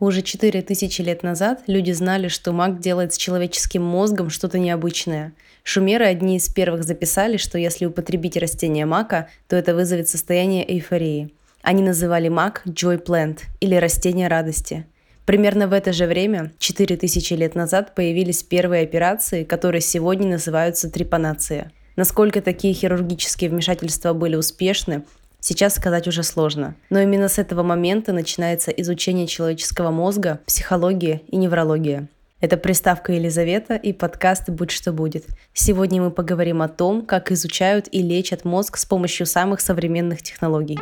Уже 4000 лет назад люди знали, что маг делает с человеческим мозгом что-то необычное. Шумеры одни из первых записали, что если употребить растение мака, то это вызовет состояние эйфории. Они называли мак joy plant или растение радости. Примерно в это же время, 4000 лет назад, появились первые операции, которые сегодня называются трепанация. Насколько такие хирургические вмешательства были успешны, Сейчас сказать уже сложно. Но именно с этого момента начинается изучение человеческого мозга, психология и неврология. Это приставка Елизавета и подкаст «Будь что будет». Сегодня мы поговорим о том, как изучают и лечат мозг с помощью самых современных технологий.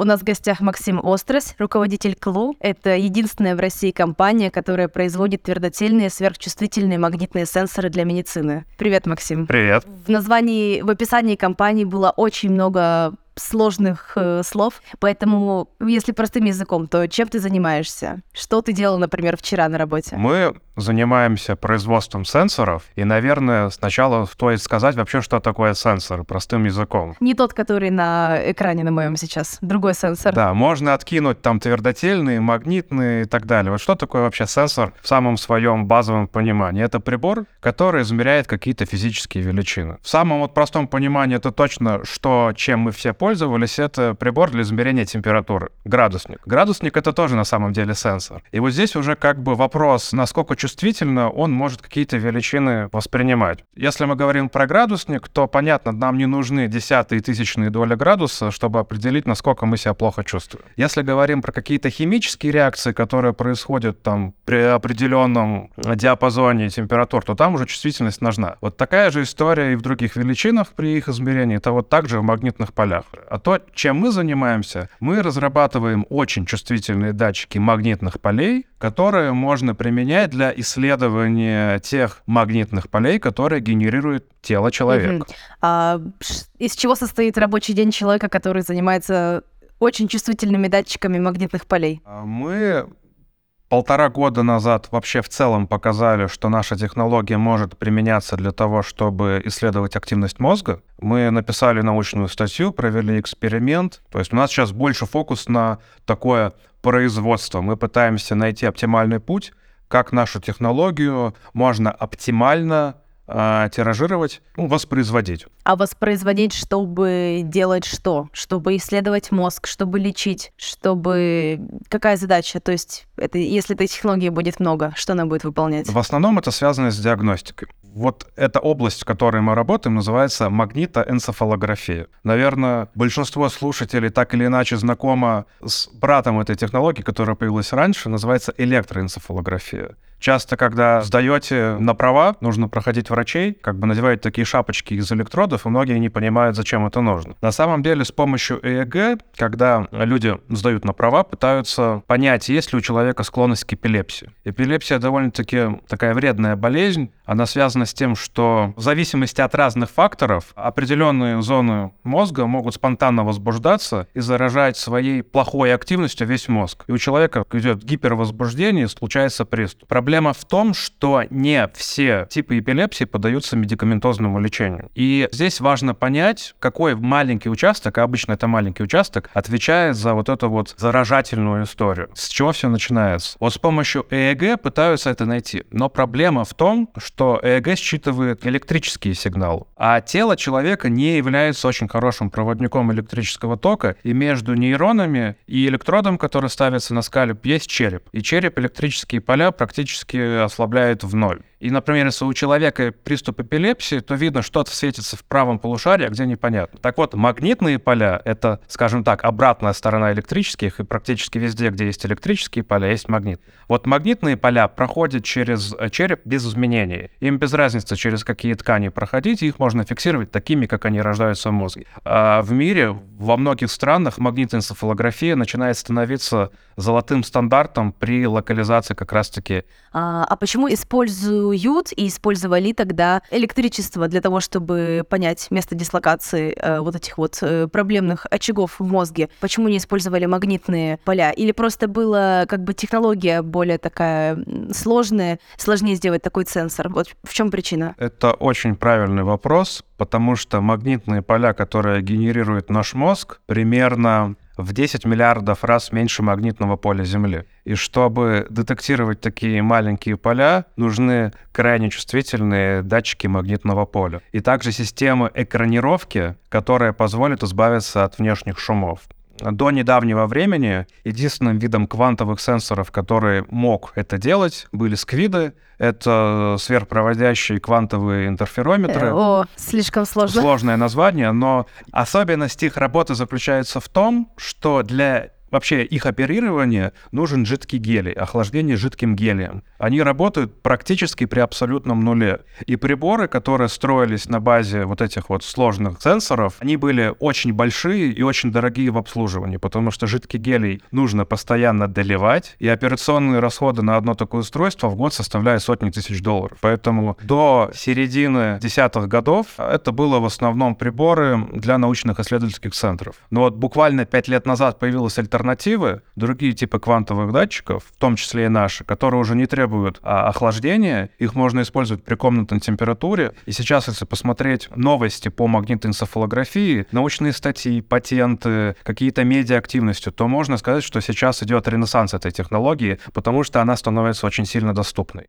У нас в гостях Максим Острос, руководитель КЛУ. Это единственная в России компания, которая производит твердотельные сверхчувствительные магнитные сенсоры для медицины. Привет, Максим. Привет. В названии, в описании компании было очень много сложных э, слов, поэтому, если простым языком, то чем ты занимаешься? Что ты делал, например, вчера на работе? Мы занимаемся производством сенсоров, и, наверное, сначала стоит сказать вообще, что такое сенсор, простым языком. Не тот, который на экране на моем сейчас, другой сенсор. Да, можно откинуть там твердотельные, магнитные и так далее. Вот что такое вообще сенсор в самом своем базовом понимании? Это прибор, который измеряет какие-то физические величины. В самом вот простом понимании это точно, что чем мы все пользовались, это прибор для измерения температуры, градусник. Градусник — это тоже на самом деле сенсор. И вот здесь уже как бы вопрос, насколько чувствительно он может какие-то величины воспринимать. Если мы говорим про градусник, то, понятно, нам не нужны десятые и тысячные доли градуса, чтобы определить, насколько мы себя плохо чувствуем. Если говорим про какие-то химические реакции, которые происходят там при определенном диапазоне температур, то там уже чувствительность нужна. Вот такая же история и в других величинах при их измерении, это вот также в магнитных полях. А то, чем мы занимаемся, мы разрабатываем очень чувствительные датчики магнитных полей, которые можно применять для исследования тех магнитных полей, которые генерирует тело человека. Угу. А, из чего состоит рабочий день человека, который занимается очень чувствительными датчиками магнитных полей? А, мы полтора года назад вообще в целом показали, что наша технология может применяться для того, чтобы исследовать активность мозга. Мы написали научную статью, провели эксперимент. То есть у нас сейчас больше фокус на такое производство. Мы пытаемся найти оптимальный путь, как нашу технологию можно оптимально э, тиражировать, ну, воспроизводить. А воспроизводить, чтобы делать что? Чтобы исследовать мозг, чтобы лечить, чтобы... Какая задача? То есть, это, если этой технологии будет много, что она будет выполнять? В основном это связано с диагностикой. Вот эта область, в которой мы работаем, называется магнитоэнцефалография. Наверное, большинство слушателей так или иначе знакомо с братом этой технологии, которая появилась раньше, называется электроэнцефалография. Часто, когда сдаете на права, нужно проходить врачей, как бы надевают такие шапочки из электродов, и многие не понимают, зачем это нужно. На самом деле, с помощью ЭЭГ, когда люди сдают на права, пытаются понять, есть ли у человека склонность к эпилепсии. Эпилепсия довольно-таки такая вредная болезнь. Она связана с тем, что в зависимости от разных факторов определенные зоны мозга могут спонтанно возбуждаться и заражать своей плохой активностью весь мозг. И у человека идет гипервозбуждение, случается приступ. В том, что не все типы эпилепсии поддаются медикаментозному лечению. И здесь важно понять, какой маленький участок, а обычно это маленький участок, отвечает за вот эту вот заражательную историю. С чего все начинается? Вот с помощью ЭЭГ пытаются это найти. Но проблема в том, что ЭЭГ считывает электрические сигналы, а тело человека не является очень хорошим проводником электрического тока, и между нейронами и электродом, который ставится на скальп, есть череп. И череп электрические поля практически практически ослабляет в ноль. И, например, если у человека приступ эпилепсии, то видно, что-то светится в правом полушарии, а где непонятно. Так вот, магнитные поля — это, скажем так, обратная сторона электрических, и практически везде, где есть электрические поля, есть магнит. Вот магнитные поля проходят через э, череп без изменений. Им без разницы, через какие ткани проходить, их можно фиксировать такими, как они рождаются в мозге. А в мире, во многих странах магнитоэнцефалография начинает становиться золотым стандартом при локализации как раз-таки. А, а почему используют используют и использовали тогда электричество для того, чтобы понять место дислокации э, вот этих вот э, проблемных очагов в мозге? Почему не использовали магнитные поля? Или просто была как бы технология более такая сложная, сложнее сделать такой сенсор? Вот в чем причина? Это очень правильный вопрос, потому что магнитные поля, которые генерирует наш мозг, примерно в 10 миллиардов раз меньше магнитного поля Земли. И чтобы детектировать такие маленькие поля, нужны крайне чувствительные датчики магнитного поля. И также системы экранировки, которая позволит избавиться от внешних шумов. До недавнего времени единственным видом квантовых сенсоров, который мог это делать, были сквиды. Это сверхпроводящие квантовые интерферометры. Э, о, слишком сложно. Сложное название, но особенность их работы заключается в том, что для вообще их оперирование нужен жидкий гелий, охлаждение жидким гелием. Они работают практически при абсолютном нуле. И приборы, которые строились на базе вот этих вот сложных сенсоров, они были очень большие и очень дорогие в обслуживании, потому что жидкий гелий нужно постоянно доливать, и операционные расходы на одно такое устройство в год составляют сотни тысяч долларов. Поэтому до середины десятых годов это было в основном приборы для научных исследовательских центров. Но вот буквально пять лет назад появилась альтернатива альтернативы, другие типы квантовых датчиков, в том числе и наши, которые уже не требуют а, охлаждения, их можно использовать при комнатной температуре. И сейчас, если посмотреть новости по магнитоэнцефалографии, научные статьи, патенты, какие-то медиа-активности, то можно сказать, что сейчас идет ренессанс этой технологии, потому что она становится очень сильно доступной.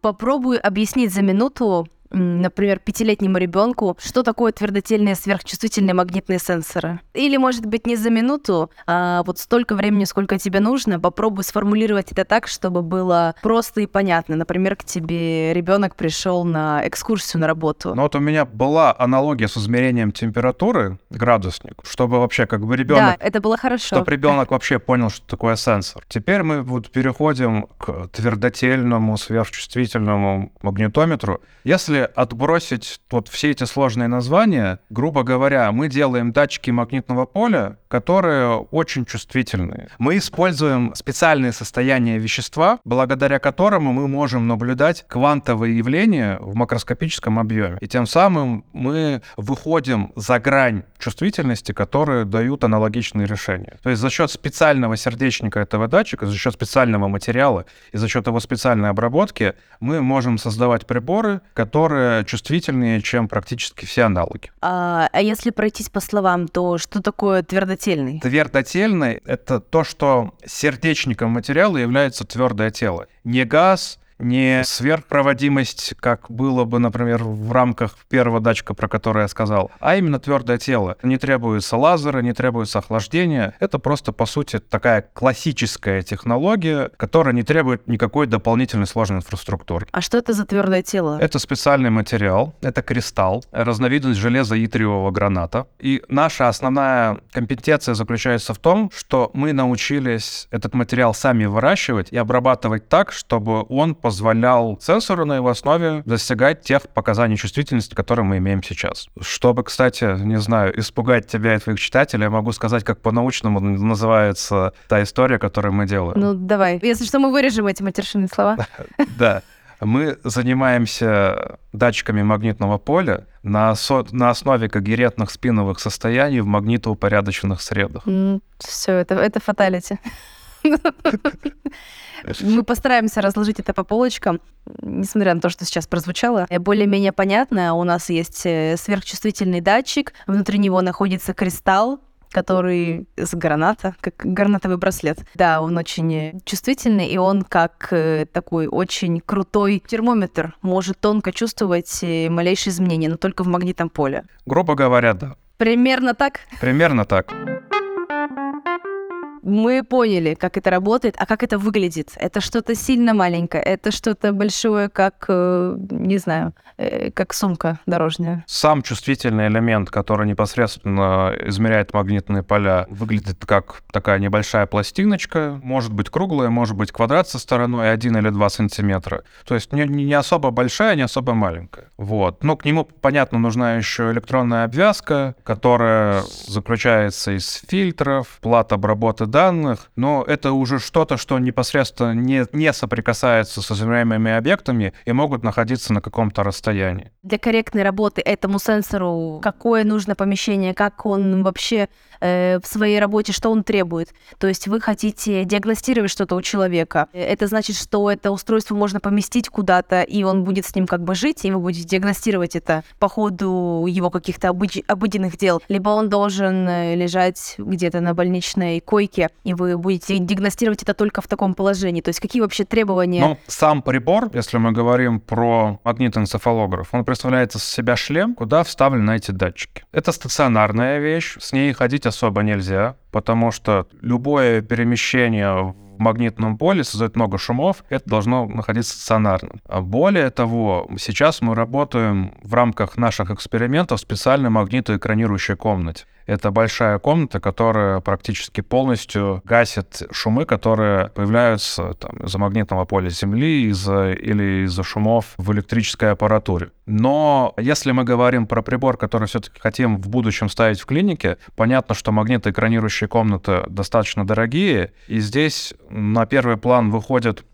Попробую объяснить за минуту например, пятилетнему ребенку, что такое твердотельные сверхчувствительные магнитные сенсоры. Или, может быть, не за минуту, а вот столько времени, сколько тебе нужно, попробуй сформулировать это так, чтобы было просто и понятно. Например, к тебе ребенок пришел на экскурсию на работу. Ну вот у меня была аналогия с измерением температуры, градусник, чтобы вообще как бы ребенок... Да, это было хорошо. Чтобы ребенок вообще понял, что такое сенсор. Теперь мы вот переходим к твердотельному сверхчувствительному магнитометру. Если отбросить вот все эти сложные названия, грубо говоря, мы делаем датчики магнитного поля, которые очень чувствительные. Мы используем специальные состояния вещества, благодаря которому мы можем наблюдать квантовые явления в макроскопическом объеме. И тем самым мы выходим за грань чувствительности, которые дают аналогичные решения. То есть за счет специального сердечника этого датчика, за счет специального материала и за счет его специальной обработки мы можем создавать приборы, которые которые чувствительнее, чем практически все аналоги. А, а если пройтись по словам, то что такое твердотельный? Твердотельный — это то, что сердечником материала является твердое тело. Не газ, не сверхпроводимость, как было бы, например, в рамках первого датчика, про который я сказал, а именно твердое тело. Не требуется лазера, не требуется охлаждения. Это просто, по сути, такая классическая технология, которая не требует никакой дополнительной сложной инфраструктуры. А что это за твердое тело? Это специальный материал, это кристалл, разновидность железа итриевого граната. И наша основная компетенция заключается в том, что мы научились этот материал сами выращивать и обрабатывать так, чтобы он позволял позволял сенсору на его основе достигать тех показаний чувствительности, которые мы имеем сейчас. Чтобы, кстати, не знаю, испугать тебя и твоих читателей, я могу сказать, как по-научному называется та история, которую мы делаем. Ну, давай. Если что, мы вырежем эти матершинные слова. Да. Мы занимаемся датчиками магнитного поля на, со- на основе когерентных спиновых состояний в магнитоупорядоченных средах. Mm, все, это, это фаталити. Мы постараемся разложить это по полочкам, несмотря на то, что сейчас прозвучало. Более-менее понятно, у нас есть э, сверхчувствительный датчик, внутри него находится кристалл, который с граната, как гранатовый браслет. Да, он очень чувствительный, и он как э, такой очень крутой термометр может тонко чувствовать э, малейшие изменения, но только в магнитном поле. Грубо говоря, да. Примерно так? Примерно так мы поняли, как это работает, а как это выглядит. Это что-то сильно маленькое, это что-то большое, как, э, не знаю, э, как сумка дорожная. Сам чувствительный элемент, который непосредственно измеряет магнитные поля, выглядит как такая небольшая пластиночка, может быть круглая, может быть квадрат со стороной 1 или 2 сантиметра. То есть не, не особо большая, не особо маленькая. Вот. Но к нему, понятно, нужна еще электронная обвязка, которая заключается из фильтров, плат обработки данных, но это уже что-то, что непосредственно не, не соприкасается с измеряемыми объектами и могут находиться на каком-то расстоянии. Для корректной работы этому сенсору какое нужно помещение, как он вообще э, в своей работе, что он требует. То есть вы хотите диагностировать что-то у человека. Это значит, что это устройство можно поместить куда-то, и он будет с ним как бы жить, и вы будете диагностировать это по ходу его каких-то обыч- обыденных дел. Либо он должен э, лежать где-то на больничной койке, и вы будете диагностировать это только в таком положении. То есть какие вообще требования? Ну, сам прибор, если мы говорим про магнитоэнцефалограф, он представляет из себя шлем, куда вставлены эти датчики. Это стационарная вещь, с ней ходить особо нельзя, потому что любое перемещение магнитном поле создает много шумов, это должно находиться стационарно. А более того, сейчас мы работаем в рамках наших экспериментов в специальной магнитоэкранирующей комнате. Это большая комната, которая практически полностью гасит шумы, которые появляются там, из-за магнитного поля Земли из-за, или из-за шумов в электрической аппаратуре. Но если мы говорим про прибор, который все-таки хотим в будущем ставить в клинике, понятно, что магнитоэкранирующие комнаты достаточно дорогие, и здесь на первый план выходит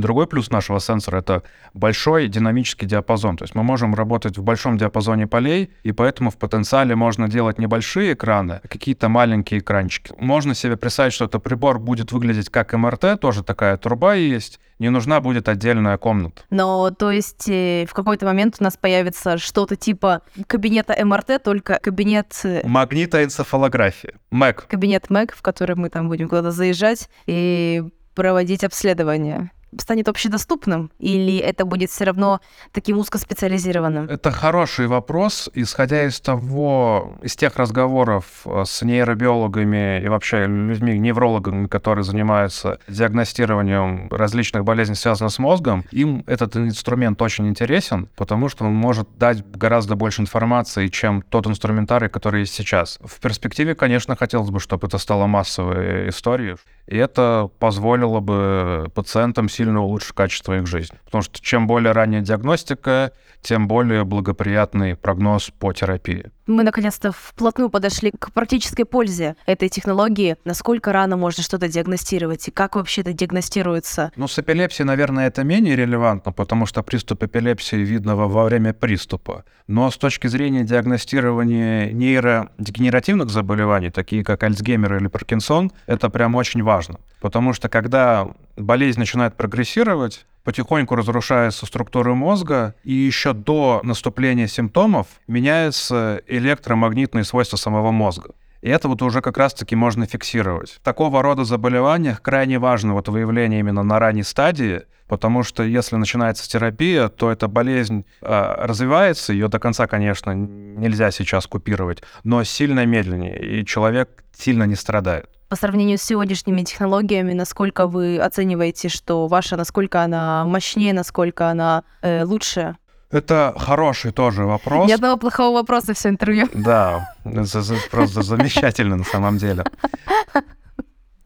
Другой плюс нашего сенсора — это большой динамический диапазон. То есть мы можем работать в большом диапазоне полей, и поэтому в потенциале можно делать небольшие экраны, а какие-то маленькие экранчики. Можно себе представить, что этот прибор будет выглядеть как МРТ, тоже такая труба есть, не нужна будет отдельная комната. Но, то есть, э, в какой-то момент у нас появится что-то типа кабинета МРТ, только кабинет... Э, Магнитоэнцефалография. МЭК. Кабинет МЭК, в который мы там будем куда-то заезжать и проводить обследование станет общедоступным, или это будет все равно таким узкоспециализированным? Это хороший вопрос. Исходя из того, из тех разговоров э, с нейробиологами и вообще людьми, неврологами, которые занимаются диагностированием различных болезней, связанных с мозгом, им этот инструмент очень интересен, потому что он может дать гораздо больше информации, чем тот инструментарий, который есть сейчас. В перспективе, конечно, хотелось бы, чтобы это стало массовой историей, и это позволило бы пациентам сильно улучшить качество их жизни. Потому что чем более ранняя диагностика, тем более благоприятный прогноз по терапии. Мы наконец-то вплотную подошли к практической пользе этой технологии. Насколько рано можно что-то диагностировать и как вообще это диагностируется? Ну, с эпилепсией, наверное, это менее релевантно, потому что приступ эпилепсии видно во время приступа. Но с точки зрения диагностирования нейродегенеративных заболеваний, такие как Альцгеймер или Паркинсон, это прям очень важно. Потому что когда болезнь начинает прогрессировать, потихоньку разрушается структура мозга, и еще до наступления симптомов меняются электромагнитные свойства самого мозга. И это вот уже как раз-таки можно фиксировать. Такого рода заболеваниях крайне важно вот выявление именно на ранней стадии, потому что если начинается терапия, то эта болезнь э, развивается, ее до конца, конечно, нельзя сейчас купировать, но сильно медленнее, и человек сильно не страдает по сравнению с сегодняшними технологиями, насколько вы оцениваете, что ваша, насколько она мощнее, насколько она э, лучше? Это хороший тоже вопрос. Ни одного плохого вопроса все интервью. Да, просто замечательно на самом деле.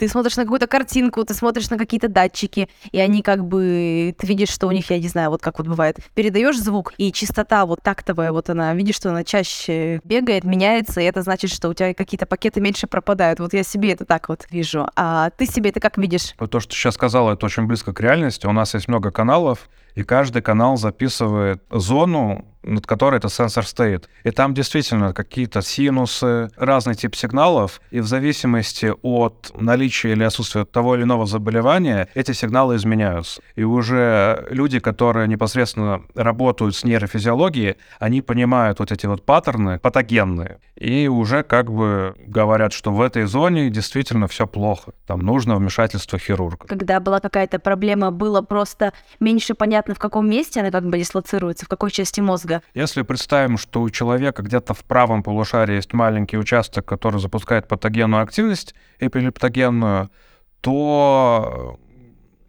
Ты смотришь на какую-то картинку, ты смотришь на какие-то датчики, и они как бы, ты видишь, что у них, я не знаю, вот как вот бывает, передаешь звук, и частота вот тактовая, вот она, видишь, что она чаще бегает, меняется, и это значит, что у тебя какие-то пакеты меньше пропадают. Вот я себе это так вот вижу. А ты себе это как видишь? То, что сейчас сказала, это очень близко к реальности. У нас есть много каналов, и каждый канал записывает зону, над которой этот сенсор стоит. И там действительно какие-то синусы, разный тип сигналов, и в зависимости от наличия или отсутствия того или иного заболевания эти сигналы изменяются. И уже люди, которые непосредственно работают с нейрофизиологией, они понимают вот эти вот паттерны патогенные, и уже как бы говорят, что в этой зоне действительно все плохо, там нужно вмешательство хирурга. Когда была какая-то проблема, было просто меньше понятно, в каком месте она как бы дислоцируется, в какой части мозга. Если представим, что у человека где-то в правом полушарии есть маленький участок, который запускает патогенную активность, эпилептогенную, то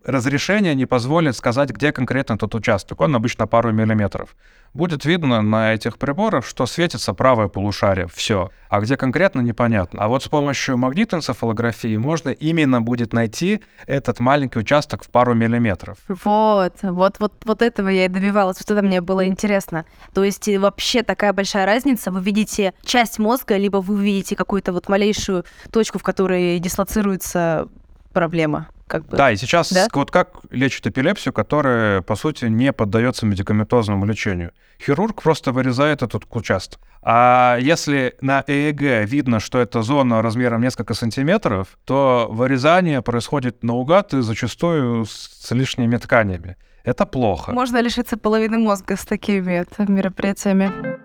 разрешение не позволит сказать, где конкретно тот участок. Он обычно пару миллиметров. Будет видно на этих приборах, что светится правое полушарие. Все. А где конкретно, непонятно. А вот с помощью магнитоэнцефалографии можно именно будет найти этот маленький участок в пару миллиметров. Вот, вот, вот, вот этого я и добивалась. Вот это мне было интересно. То есть э, вообще такая большая разница. Вы видите часть мозга, либо вы видите какую-то вот малейшую точку, в которой дислоцируется проблема. Как бы. Да, и сейчас Да? вот как лечат эпилепсию, которая, по сути, не поддается медикаментозному лечению. Хирург просто вырезает этот участок. А если на ЭЭГ видно, что это зона размером несколько сантиметров, то вырезание происходит наугад и зачастую с лишними тканями. Это плохо. Можно лишиться половины мозга с такими мероприятиями.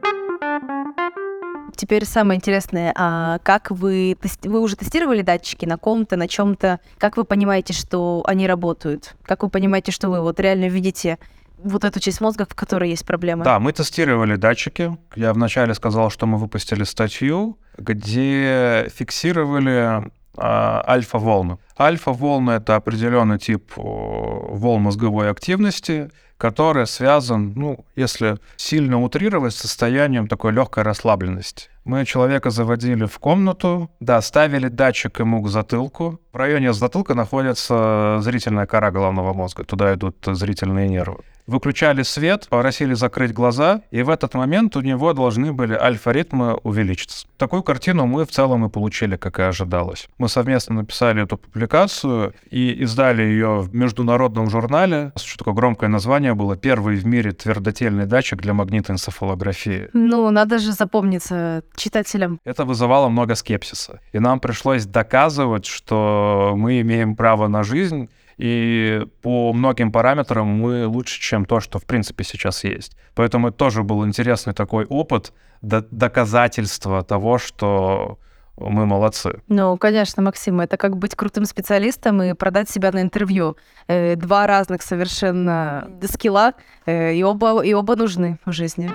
Теперь самое интересное, а как вы вы уже тестировали датчики на ком-то, на чем-то? Как вы понимаете, что они работают? Как вы понимаете, что вы вот реально видите вот эту часть мозга, в которой есть проблемы? Да, мы тестировали датчики. Я вначале сказал, что мы выпустили статью, где фиксировали а, альфа-волны. Альфа-волны — это определенный тип волн мозговой активности, который связан, ну, если сильно утрировать, с состоянием такой легкой расслабленности. Мы человека заводили в комнату, да, ставили датчик ему к затылку. В районе затылка находится зрительная кора головного мозга, туда идут зрительные нервы. Выключали свет, попросили закрыть глаза, и в этот момент у него должны были альфа-ритмы увеличиться. Такую картину мы в целом и получили, как и ожидалось. Мы совместно написали эту публикацию и издали ее в международном журнале. Что такое громкое название было? Первый в мире твердотельный датчик для магнитоэнцефалографии. Ну, надо же запомниться читателям. Это вызывало много скепсиса. И нам пришлось доказывать, что мы имеем право на жизнь, и по многим параметрам мы лучше, чем то, что в принципе сейчас есть. Поэтому это тоже был интересный такой опыт, до- доказательство того, что мы молодцы. Ну, конечно, Максим, это как быть крутым специалистом и продать себя на интервью. Э, два разных совершенно скилла, э, и, оба, и оба нужны в жизни.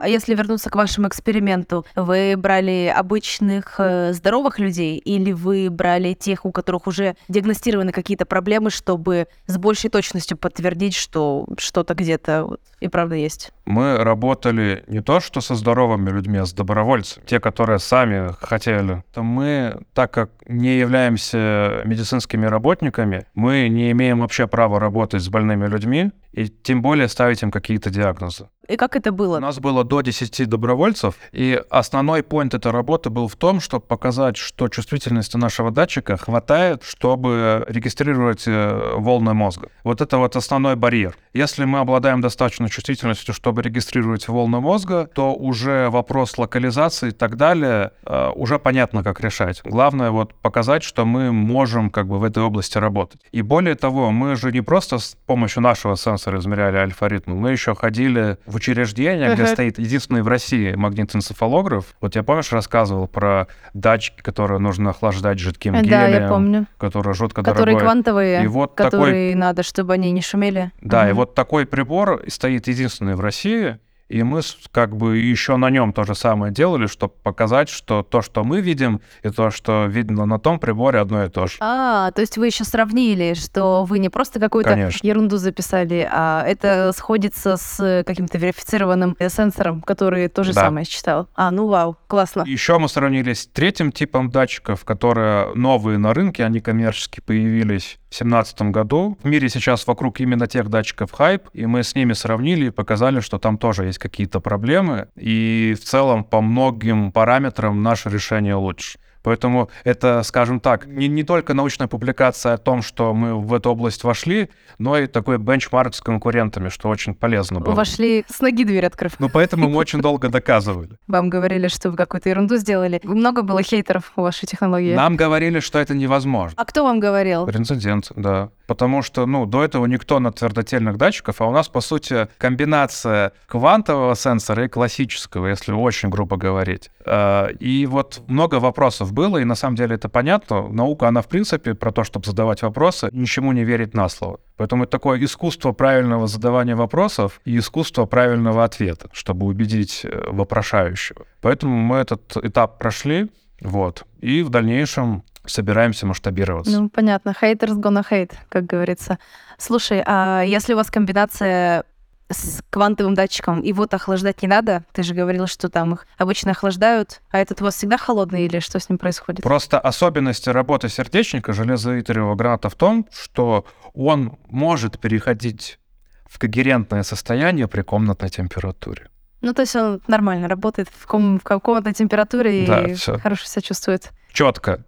А если вернуться к вашему эксперименту, вы брали обычных э, здоровых людей или вы брали тех, у которых уже диагностированы какие-то проблемы, чтобы с большей точностью подтвердить, что что-то где-то вот и правда есть? Мы работали не то что со здоровыми людьми, а с добровольцами, те, которые сами хотели. То мы, так как не являемся медицинскими работниками, мы не имеем вообще права работать с больными людьми и тем более ставить им какие-то диагнозы. И как это У было? нас было до 10 добровольцев, и основной поинт этой работы был в том, чтобы показать, что чувствительности нашего датчика хватает, чтобы регистрировать э, волны мозга. Вот это вот основной барьер. Если мы обладаем достаточной чувствительностью, чтобы регистрировать волны мозга, то уже вопрос локализации и так далее э, уже понятно, как решать. Главное вот показать, что мы можем как бы в этой области работать. И более того, мы же не просто с помощью нашего сенсора измеряли альфа-ритмы, мы еще ходили в учреждение, где стоит единственный в России магнитоэнцефалограф. Вот я, помнишь, рассказывал про датчики, которые нужно охлаждать жидким Да, гелием, я помню. который жутко Которые дорогой. квантовые, И вот которые надо, чтобы они не шумели. Да, и вот такой прибор стоит единственный в России, и мы как бы еще на нем то же самое делали, чтобы показать, что то, что мы видим, и то, что видно на том приборе, одно и то же. А, то есть вы еще сравнили, что вы не просто какую-то Конечно. ерунду записали, а это сходится с каким-то верифицированным э, сенсором, который то же Да. самое считал. А, ну вау, классно. Еще мы сравнили с третьим типом датчиков, которые новые на рынке, они коммерчески появились 2017 году. В мире сейчас вокруг именно тех датчиков хайп, и мы с ними сравнили и показали, что там тоже есть какие-то проблемы, и в целом по многим параметрам наше решение лучше. Поэтому это, скажем так, не, не только научная публикация о том, что мы в эту область вошли, но и такой бенчмарк с конкурентами, что очень полезно было. Вошли с ноги дверь открыв. Ну, поэтому мы очень долго доказывали. Вам говорили, что вы какую-то ерунду сделали. Много было хейтеров у вашей технологии. Нам говорили, что это невозможно. А кто вам говорил? Прецедент, да. Потому что, ну, до этого никто на твердотельных датчиков, а у нас, по сути, комбинация квантового сенсора и классического, если очень грубо говорить. Э, И вот много вопросов было, и на самом деле это понятно. Наука, она, в принципе, про то, чтобы задавать вопросы, ничему не верит на слово. Поэтому это такое искусство правильного задавания вопросов и искусство правильного ответа, чтобы убедить э, вопрошающего. Поэтому мы этот этап прошли, вот, и в дальнейшем собираемся масштабироваться. Ну, понятно. Haters gonna hate, как говорится. Слушай, а если у вас комбинация с квантовым датчиком, и вот охлаждать не надо, ты же говорил, что там их обычно охлаждают, а этот у вас всегда холодный или что с ним происходит? Просто особенности работы сердечника железоитриевого граната в том, что он может переходить в когерентное состояние при комнатной температуре. Ну, то есть он нормально работает в, ком- в комнатной температуре Да, и всё. хорошо себя чувствует. Четко.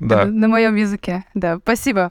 Да. На моем языке. Да, спасибо.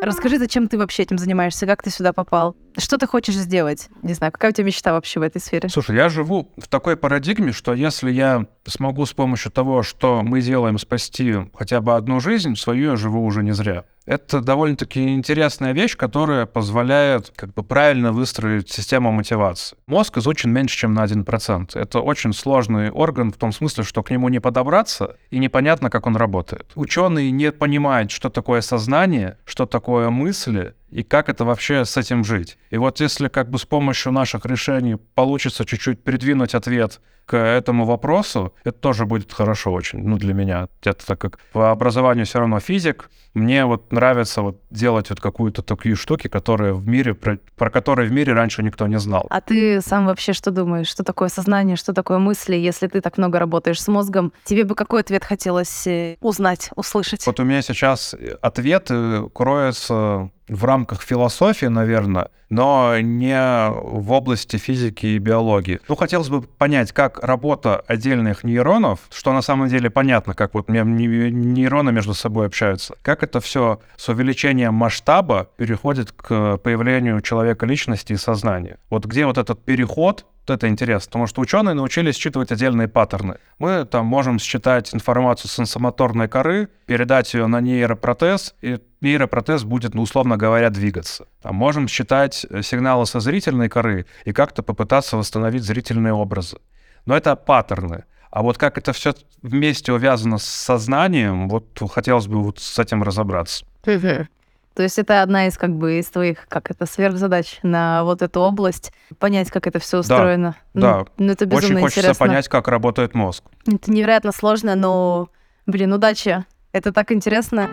Расскажи, зачем ты вообще этим занимаешься, как ты сюда попал? Что ты хочешь сделать? Не знаю, какая у тебя мечта вообще в этой сфере? Слушай, я живу в такой парадигме, что если я смогу с помощью того, что мы делаем, спасти хотя бы одну жизнь, свою я живу уже не зря. Это довольно-таки интересная вещь, которая позволяет как бы правильно выстроить систему мотивации. Мозг изучен меньше, чем на 1%. Это очень сложный орган в том смысле, что к нему не подобраться и непонятно, как он работает. Ученые не понимают, что такое сознание, что такое мысли, и как это вообще с этим жить. И вот если как бы с помощью наших решений получится чуть-чуть придвинуть ответ к этому вопросу, это тоже будет хорошо очень, ну, для меня. Это так как по образованию все равно физик, мне вот нравится вот делать вот какую-то такие штуки, которые в мире, про, про которые в мире раньше никто не знал. А ты сам вообще что думаешь? Что такое сознание, что такое мысли? Если ты так много работаешь с мозгом, тебе бы какой ответ хотелось э, узнать, услышать? Вот у меня сейчас ответ кроется в рамках философии, наверное, но не в области физики и биологии. Ну, хотелось бы понять, как работа отдельных нейронов, что на самом деле понятно, как вот нейроны между собой общаются, как это все с увеличением масштаба переходит к появлению человека личности и сознания. Вот где вот этот переход вот это интересно, потому что ученые научились считывать отдельные паттерны. Мы там можем считать информацию сенсомоторной коры, передать ее на нейропротез, и нейропротез будет, ну, условно говоря, двигаться. Там можем считать э, сигналы со зрительной коры и как-то попытаться восстановить зрительные образы. Но это паттерны. А вот как это все вместе увязано с сознанием, вот хотелось бы вот с этим разобраться. То есть это одна из как бы из твоих, как это, сверхзадач на вот эту область, понять, как это все устроено. Да, ну, да. Ну, это безумно Очень хочется интересно. понять, как работает мозг. Это невероятно сложно, но, блин, удачи. Это так интересно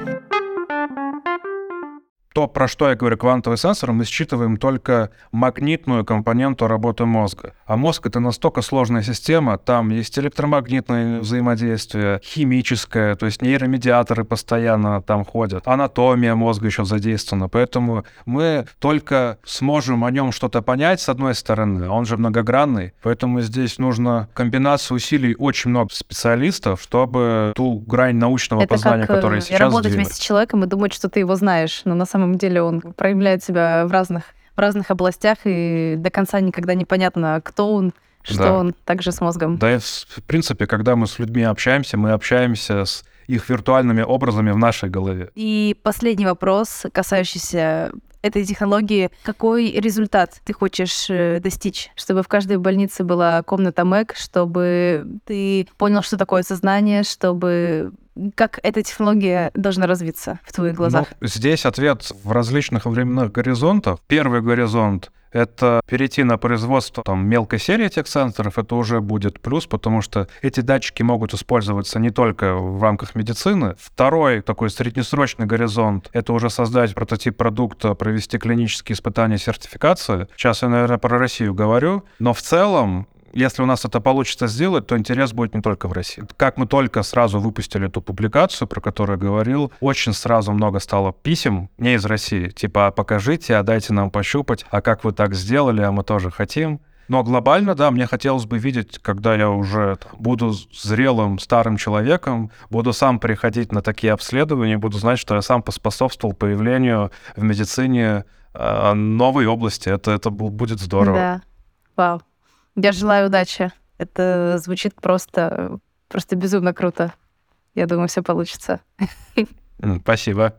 то, про что я говорю, квантовый сенсор, мы считываем только магнитную компоненту работы мозга. А мозг — это настолько сложная система, там есть электромагнитное взаимодействие, химическое, то есть нейромедиаторы постоянно там ходят, анатомия мозга еще задействована, поэтому мы только сможем о нем что-то понять, с одной стороны, он же многогранный, поэтому здесь нужно комбинацию усилий очень много специалистов, чтобы ту грань научного это познания, как, которая сейчас работать сдвинуть. вместе с человеком и думать, что ты его знаешь, но на самом самом деле он проявляет себя в разных, в разных областях, и до конца никогда непонятно, кто он, что да. он, также с мозгом. Да, и в принципе, когда мы с людьми общаемся, мы общаемся с их виртуальными образами в нашей голове. И последний вопрос, касающийся этой технологии, какой результат ты хочешь э, достичь? Чтобы в каждой больнице была комната МЭК, чтобы ты понял, что такое сознание, чтобы как эта технология должна развиться в твоих глазах? Ну, здесь ответ в различных временных горизонтах. Первый горизонт — это перейти на производство там, мелкой серии техцентров, это уже будет плюс, потому что эти датчики могут использоваться не только в рамках медицины. Второй такой среднесрочный горизонт — это уже создать прототип продукта, провести клинические испытания сертификации. Сейчас я, наверное, про Россию говорю, но в целом если у нас это получится сделать, то интерес будет не только в России. Как мы только сразу выпустили эту публикацию, про которую говорил, очень сразу много стало писем не из России, типа «А покажите, а дайте нам пощупать, а как вы так сделали, а мы тоже хотим. Но глобально, да, мне хотелось бы видеть, когда я уже буду зрелым старым человеком, буду сам приходить на такие обследования, буду знать, что я сам поспособствовал появлению в медицине э, новой области. Это, это будет здорово. Да. Вау. Я желаю удачи. Это звучит просто, просто безумно круто. Я думаю, все получится. Спасибо.